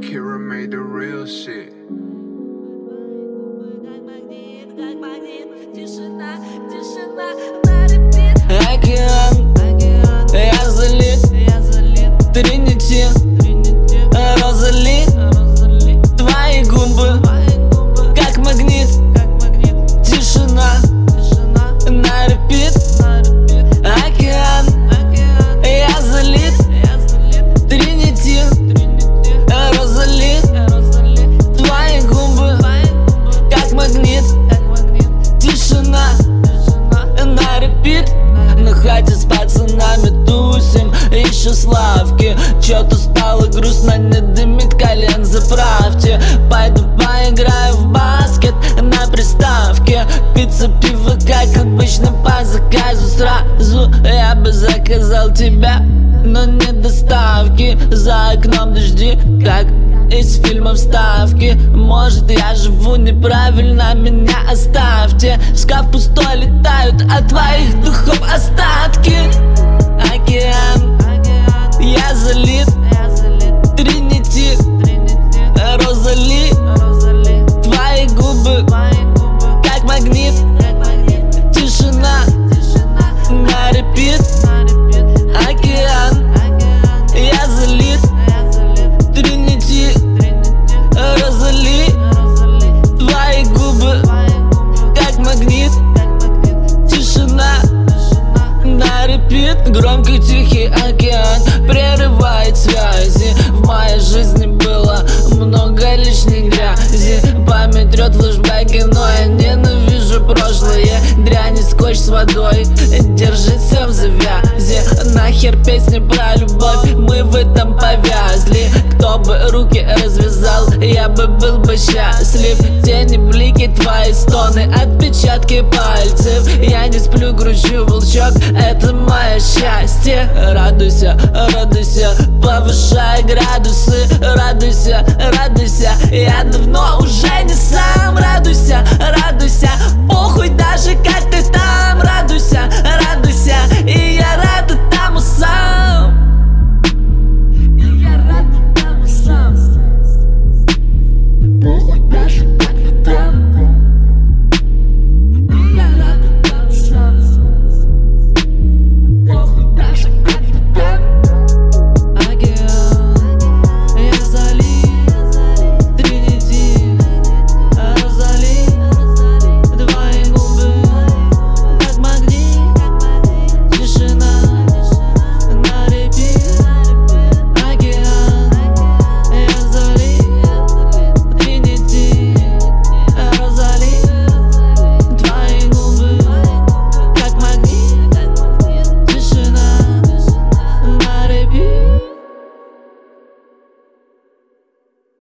Kira made the real shit. 就是那，就是那，那的变。Грустно, не дымит колен Заправьте, пойду поиграю в баскет На приставке. Пицца, пиво, как обычно по заказу Сразу. Я бы заказал тебя но не доставки. За окном дожди, как из фильма вставки Может я живу неправильно, меня оставьте. Шкаф пустой, летают от твоих духов остатки тихий океан прерывает связи. В моей жизни было много лишней грязи. Память трет флешбеки, но я ненавижу прошлое. Дрянь и скотч с водой держится в завязи. Нахер песни про любовь, я бы был бы счастлив Тени, блики, твои стоны, отпечатки пальцев. Я не сплю, грущу, волчок, это мое счастье. Радуйся, радуйся, повышай градусы Радуйся, радуйся, я давно уже